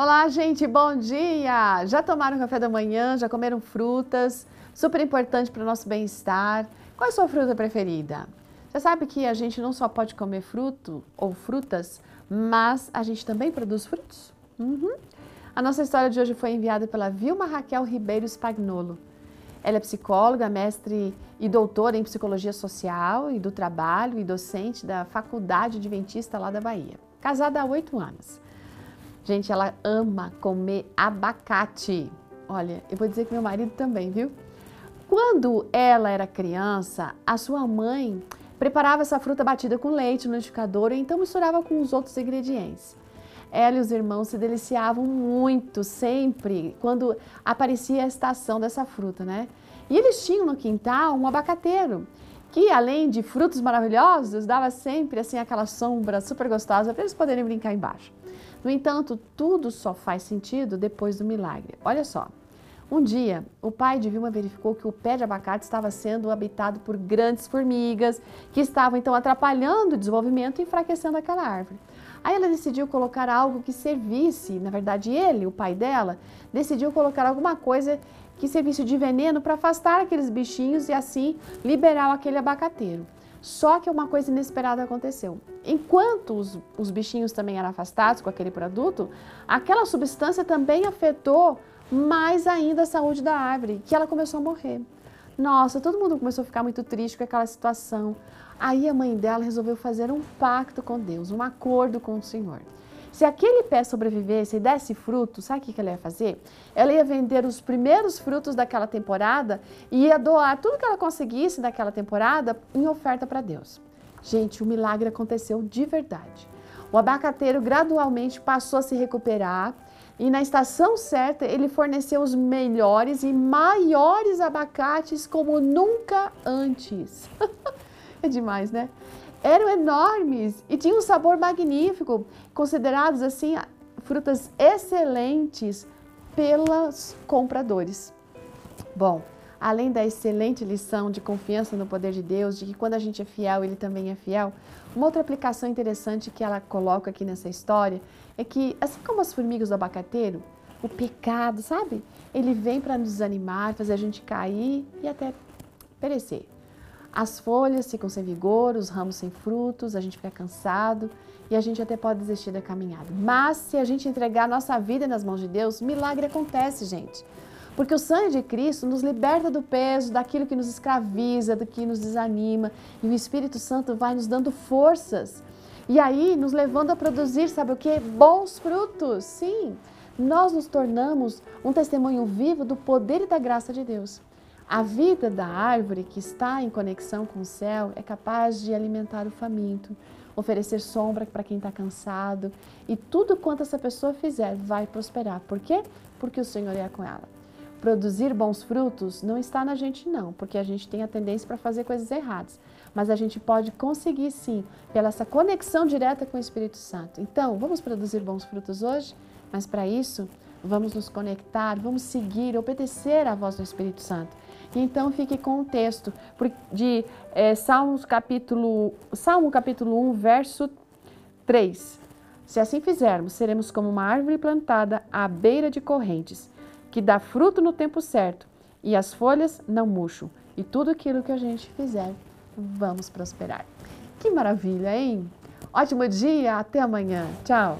Olá, gente, bom dia! Já tomaram café da manhã? Já comeram frutas? Super importante para o nosso bem-estar. Qual é a sua fruta preferida? Você sabe que a gente não só pode comer fruto ou frutas, mas a gente também produz frutos? Uhum. A nossa história de hoje foi enviada pela Vilma Raquel Ribeiro Spagnolo. Ela é psicóloga, mestre e doutora em psicologia social e do trabalho e docente da Faculdade Adventista lá da Bahia. Casada há oito anos. Gente, ela ama comer abacate. Olha, eu vou dizer que meu marido também, viu? Quando ela era criança, a sua mãe preparava essa fruta batida com leite no liquidificador e então misturava com os outros ingredientes. Ela e os irmãos se deliciavam muito sempre quando aparecia a estação dessa fruta, né? E eles tinham no quintal um abacateiro que além de frutos maravilhosos, dava sempre assim aquela sombra super gostosa para eles poderem brincar embaixo. No entanto, tudo só faz sentido depois do milagre. Olha só. Um dia, o pai de Vilma verificou que o pé de abacate estava sendo habitado por grandes formigas que estavam então atrapalhando o desenvolvimento e enfraquecendo aquela árvore. Aí ela decidiu colocar algo que servisse, na verdade ele, o pai dela, decidiu colocar alguma coisa que servisse de veneno para afastar aqueles bichinhos e assim liberar aquele abacateiro. Só que uma coisa inesperada aconteceu. Enquanto os, os bichinhos também eram afastados com aquele produto, aquela substância também afetou mais ainda a saúde da árvore, que ela começou a morrer. Nossa, todo mundo começou a ficar muito triste com aquela situação. Aí a mãe dela resolveu fazer um pacto com Deus, um acordo com o Senhor. Se aquele pé sobrevivesse e desse fruto, sabe o que ela ia fazer? Ela ia vender os primeiros frutos daquela temporada e ia doar tudo que ela conseguisse daquela temporada em oferta para Deus. Gente, o milagre aconteceu de verdade. O abacateiro gradualmente passou a se recuperar e na estação certa ele forneceu os melhores e maiores abacates como nunca antes. é demais, né? eram enormes e tinham um sabor magnífico, considerados assim frutas excelentes pelos compradores. Bom, além da excelente lição de confiança no poder de Deus, de que quando a gente é fiel, ele também é fiel, uma outra aplicação interessante que ela coloca aqui nessa história é que, assim como as formigas do abacateiro, o pecado, sabe? Ele vem para nos desanimar, fazer a gente cair e até perecer. As folhas ficam sem vigor, os ramos sem frutos, a gente fica cansado e a gente até pode desistir da caminhada. Mas se a gente entregar a nossa vida nas mãos de Deus, milagre acontece, gente. Porque o sangue de Cristo nos liberta do peso, daquilo que nos escraviza, do que nos desanima, e o Espírito Santo vai nos dando forças. E aí nos levando a produzir, sabe o que? Bons frutos. Sim, nós nos tornamos um testemunho vivo do poder e da graça de Deus. A vida da árvore que está em conexão com o céu é capaz de alimentar o faminto, oferecer sombra para quem está cansado e tudo quanto essa pessoa fizer vai prosperar. Por quê? Porque o Senhor é com ela. Produzir bons frutos não está na gente, não, porque a gente tem a tendência para fazer coisas erradas. Mas a gente pode conseguir sim, pela essa conexão direta com o Espírito Santo. Então, vamos produzir bons frutos hoje? Mas para isso, vamos nos conectar, vamos seguir, obedecer à voz do Espírito Santo. Então fique com o texto de é, Salmos capítulo, Salmo capítulo 1, verso 3. Se assim fizermos, seremos como uma árvore plantada à beira de correntes, que dá fruto no tempo certo, e as folhas não murcham, e tudo aquilo que a gente fizer, vamos prosperar. Que maravilha, hein? Ótimo dia, até amanhã. Tchau!